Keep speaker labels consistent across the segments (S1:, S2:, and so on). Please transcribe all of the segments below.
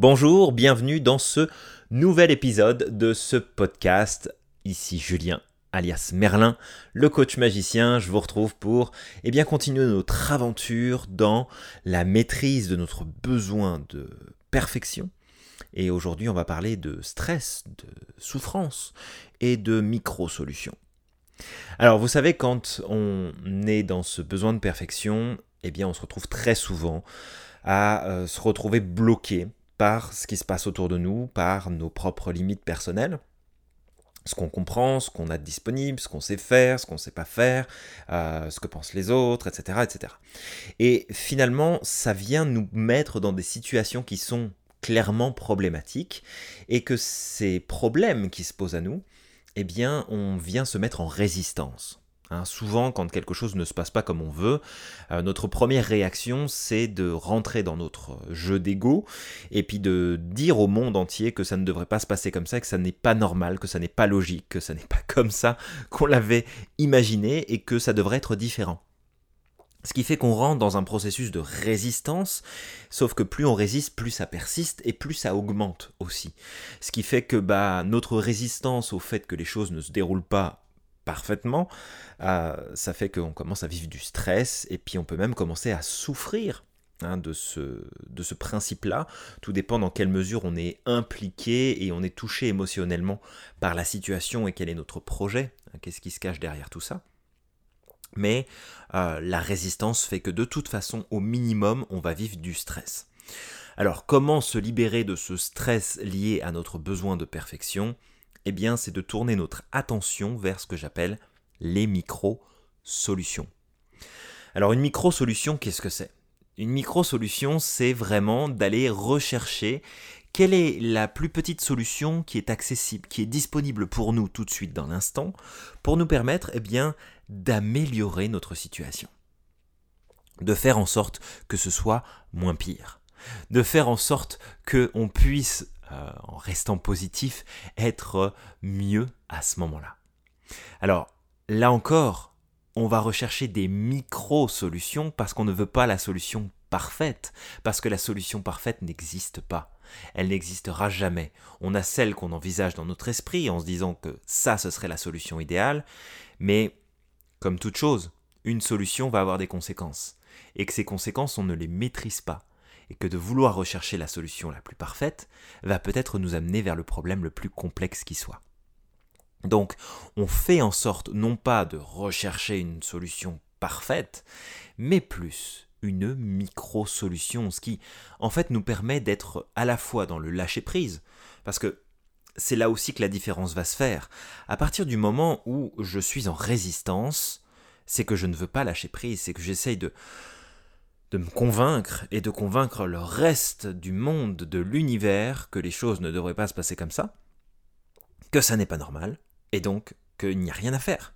S1: Bonjour, bienvenue dans ce nouvel épisode de ce podcast. Ici Julien alias Merlin, le coach magicien. Je vous retrouve pour eh bien, continuer notre aventure dans la maîtrise de notre besoin de perfection. Et aujourd'hui, on va parler de stress, de souffrance et de micro-solutions. Alors, vous savez, quand on est dans ce besoin de perfection, eh bien, on se retrouve très souvent à euh, se retrouver bloqué par ce qui se passe autour de nous, par nos propres limites personnelles ce qu'on comprend, ce qu'on a disponible, ce qu'on sait faire, ce qu'on ne sait pas faire, euh, ce que pensent les autres, etc., etc. Et finalement, ça vient nous mettre dans des situations qui sont clairement problématiques, et que ces problèmes qui se posent à nous, eh bien, on vient se mettre en résistance. Hein, souvent, quand quelque chose ne se passe pas comme on veut, euh, notre première réaction, c'est de rentrer dans notre jeu d'ego et puis de dire au monde entier que ça ne devrait pas se passer comme ça, que ça n'est pas normal, que ça n'est pas logique, que ça n'est pas comme ça qu'on l'avait imaginé et que ça devrait être différent. Ce qui fait qu'on rentre dans un processus de résistance, sauf que plus on résiste, plus ça persiste et plus ça augmente aussi. Ce qui fait que bah, notre résistance au fait que les choses ne se déroulent pas parfaitement, euh, ça fait qu'on commence à vivre du stress et puis on peut même commencer à souffrir hein, de ce, principe-là. Tout dépend dans quelle mesure on est impliqué et on est touché émotionnellement par la situation et quel est notre projet, hein, qu'est-ce qui se cache derrière tout ça. Mais euh, la résistance fait que de toute façon, au minimum, on va vivre du stress. Alors comment se libérer de ce stress lié à notre besoin de perfection? Eh bien, c'est de tourner notre attention vers ce que j'appelle les micro-solutions. Alors, une micro-solution, qu'est-ce que c'est? Une micro-solution, c'est vraiment d'aller rechercher quelle est la plus petite solution qui est accessible, qui est disponible pour nous tout de suite dans l'instant, pour nous permettre eh bien, d'améliorer notre situation. De faire en sorte que ce soit moins pire. De faire en sorte qu'on puisse euh, en restant positif, être mieux à ce moment-là. Alors, là encore, on va rechercher des micro-solutions parce qu'on ne veut pas la solution parfaite, parce que la solution parfaite n'existe pas. Elle n'existera jamais. On a celle qu'on envisage dans notre esprit en se disant que ça, ce serait la solution idéale, mais comme toute chose, une solution va avoir des conséquences, et que ces conséquences, on ne les maîtrise pas et que de vouloir rechercher la solution la plus parfaite va peut-être nous amener vers le problème le plus complexe qui soit. Donc on fait en sorte non pas de rechercher une solution parfaite, mais plus une micro-solution, ce qui en fait nous permet d'être à la fois dans le lâcher-prise, parce que c'est là aussi que la différence va se faire. À partir du moment où je suis en résistance, c'est que je ne veux pas lâcher prise, c'est que j'essaye de, de me convaincre et de convaincre le reste du monde, de l'univers, que les choses ne devraient pas se passer comme ça, que ça n'est pas normal, et donc qu'il n'y a rien à faire,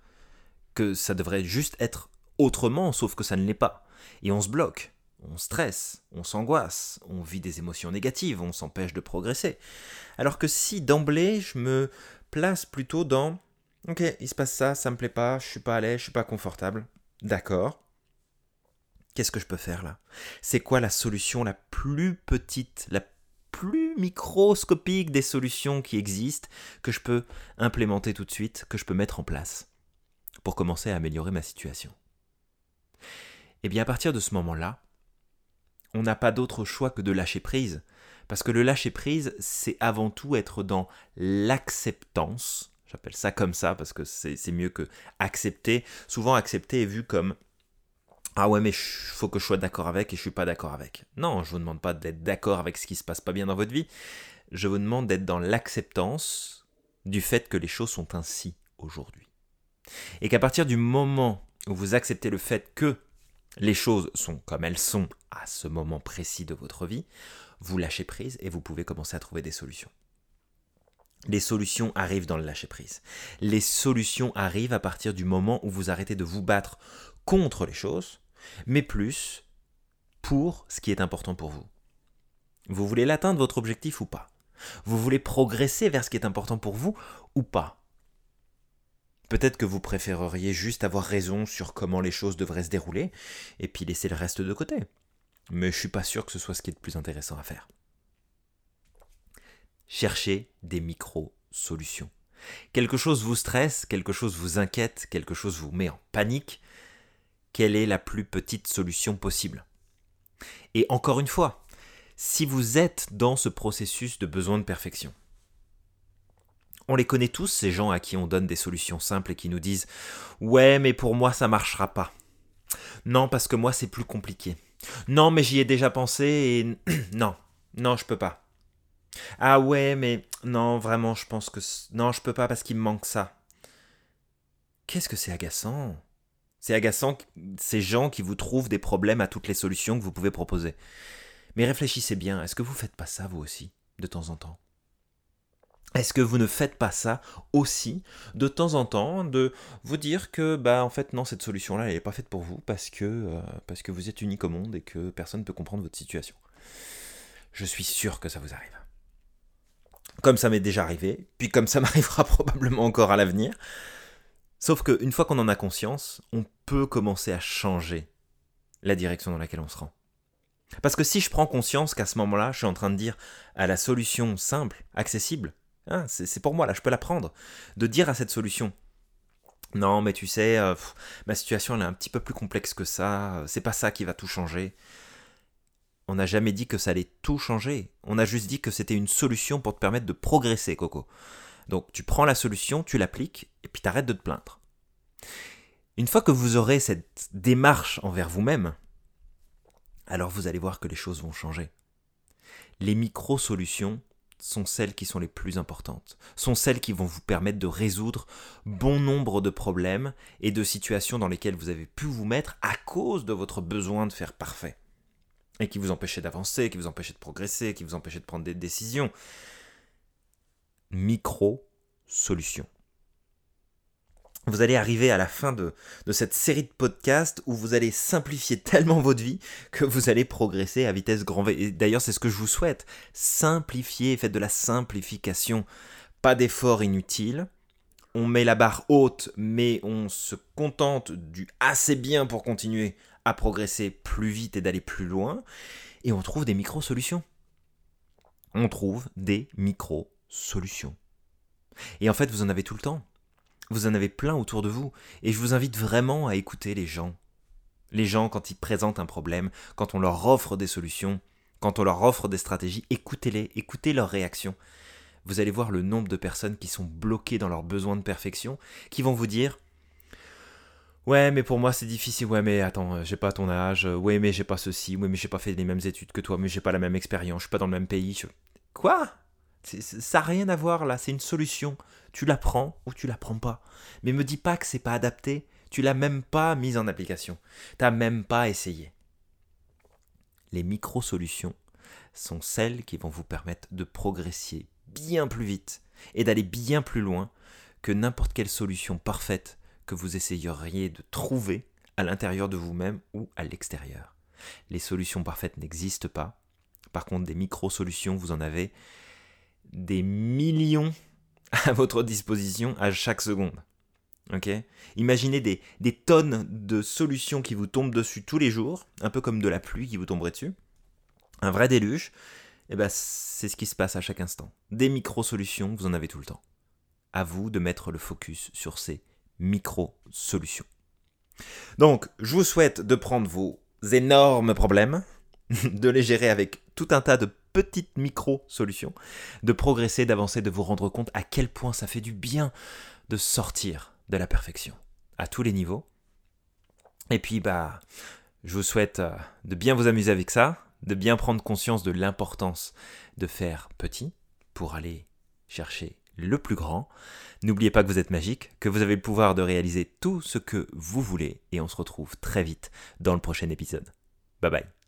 S1: que ça devrait juste être autrement, sauf que ça ne l'est pas. Et on se bloque, on stresse, on s'angoisse, on vit des émotions négatives, on s'empêche de progresser. Alors que si d'emblée je me place plutôt dans Ok, il se passe ça, ça me plaît pas, je suis pas à l'aise, je suis pas confortable. D'accord. Qu'est-ce que je peux faire là? C'est quoi la solution la plus petite, la plus microscopique des solutions qui existent que je peux implémenter tout de suite, que je peux mettre en place pour commencer à améliorer ma situation? Eh bien à partir de ce moment-là, on n'a pas d'autre choix que de lâcher prise. Parce que le lâcher prise, c'est avant tout être dans l'acceptance. J'appelle ça comme ça parce que c'est mieux que accepter. Souvent, accepter est vu comme ah ouais, mais faut que je sois d'accord avec et je suis pas d'accord avec. Non, je vous demande pas d'être d'accord avec ce qui se passe pas bien dans votre vie. Je vous demande d'être dans l'acceptance du fait que les choses sont ainsi aujourd'hui. Et qu'à partir du moment où vous acceptez le fait que les choses sont comme elles sont à ce moment précis de votre vie, vous lâchez prise et vous pouvez commencer à trouver des solutions. Les solutions arrivent dans le lâcher prise. Les solutions arrivent à partir du moment où vous arrêtez de vous battre contre les choses mais plus pour ce qui est important pour vous. Vous voulez l'atteindre, votre objectif ou pas? Vous voulez progresser vers ce qui est important pour vous ou pas? Peut-être que vous préféreriez juste avoir raison sur comment les choses devraient se dérouler, et puis laisser le reste de côté. Mais je suis pas sûr que ce soit ce qui est le plus intéressant à faire. cherchez des micro-solutions. Quelque chose vous stresse, quelque chose vous inquiète, quelque chose vous met en panique. Quelle est la plus petite solution possible Et encore une fois, si vous êtes dans ce processus de besoin de perfection, on les connaît tous, ces gens à qui on donne des solutions simples et qui nous disent Ouais, mais pour moi ça marchera pas. Non, parce que moi c'est plus compliqué. Non, mais j'y ai déjà pensé et non, non, je peux pas. Ah ouais, mais non, vraiment, je pense que non, je peux pas parce qu'il me manque ça. Qu'est-ce que c'est agaçant? C'est agaçant ces gens qui vous trouvent des problèmes à toutes les solutions que vous pouvez proposer. Mais réfléchissez bien, est-ce que vous faites pas ça vous aussi de temps en temps? Est-ce que vous ne faites pas ça aussi de temps en temps de vous dire que bah en fait non cette solution là elle n'est pas faite pour vous parce que euh, parce que vous êtes unique au monde et que personne ne peut comprendre votre situation? Je suis sûr que ça vous arrive. Comme ça m'est déjà arrivé, puis comme ça m'arrivera probablement encore à l'avenir. Sauf qu'une fois qu'on en a conscience, on peut commencer à changer la direction dans laquelle on se rend. Parce que si je prends conscience qu'à ce moment-là, je suis en train de dire à la solution simple, accessible, Hein, c'est pour moi, là, je peux la prendre. De dire à cette solution, non, mais tu sais, euh, ma situation elle est un petit peu plus complexe que ça, euh, c'est pas ça qui va tout changer. On n'a jamais dit que ça allait tout changer, on a juste dit que c'était une solution pour te permettre de progresser, Coco. Donc tu prends la solution, tu l'appliques, et puis t'arrêtes de te plaindre. Une fois que vous aurez cette démarche envers vous-même, alors vous allez voir que les choses vont changer. Les micro-solutions sont celles qui sont les plus importantes, sont celles qui vont vous permettre de résoudre bon nombre de problèmes et de situations dans lesquelles vous avez pu vous mettre à cause de votre besoin de faire parfait, et qui vous empêchaient d'avancer, qui vous empêchaient de progresser, qui vous empêchaient de prendre des décisions. Micro-solutions vous allez arriver à la fin de, cette série de podcasts où vous allez simplifier tellement votre vie que vous allez progresser à vitesse grand V. D'ailleurs, c'est ce que je vous souhaite. Simplifiez, faites de la simplification. Pas d'efforts inutiles. On met la barre haute, mais on se contente du assez bien pour continuer à progresser plus vite et d'aller plus loin. Et on trouve des micro-solutions. On trouve des micro-solutions. Et en fait, vous en avez tout le temps vous en avez plein autour de vous, et je vous invite vraiment à écouter les gens. Les gens, quand ils présentent un problème, quand on leur offre des solutions, quand on leur offre des stratégies, écoutez-les, écoutez leurs réactions. Vous allez voir le nombre de personnes qui sont bloquées dans leur besoin de perfection, qui vont vous dire Ouais, mais pour moi c'est difficile. Ouais, mais attends, euh, j'ai pas ton âge. Ouais, mais j'ai pas ceci. Ouais, mais j'ai pas fait les mêmes études que toi. Mais j'ai pas la même expérience. Je suis pas dans le même pays. Quoi? Ça n'a rien à voir là. C'est une solution. Tu la prends ou tu la prends pas. Mais me dis pas que c'est pas adapté. Tu l'as même pas mise en application. T'as même pas essayé. Les micro-solutions sont celles qui vont vous permettre de progresser bien plus vite et d'aller bien plus loin que n'importe quelle solution parfaite que vous essayeriez de trouver à l'intérieur de vous-même ou à l'extérieur. Les solutions parfaites n'existent pas. Par contre, des micro-solutions, vous en avez des millions à votre disposition à chaque seconde. Ok? Imaginez des, des, tonnes de solutions qui vous tombent dessus tous les jours, un peu comme de la pluie qui vous tomberait dessus. Un vrai déluge. Et eh ben, c'est ce qui se passe à chaque instant. Des micro-solutions, vous en avez tout le temps. À vous de mettre le focus sur ces micro-solutions. Donc, je vous souhaite de prendre vos énormes problèmes, de les gérer avec tout un tas de petites micro-solutions, de progresser, d'avancer, de vous rendre compte à quel point ça fait du bien de sortir de la perfection, à tous les niveaux. Et puis, bah, je vous souhaite euh, de bien vous amuser avec ça, de bien prendre conscience de l'importance de faire petit pour aller chercher le plus grand. N'oubliez pas que vous êtes magique, que vous avez le pouvoir de réaliser tout ce que vous voulez, et on se retrouve très vite dans le prochain épisode. Bye bye.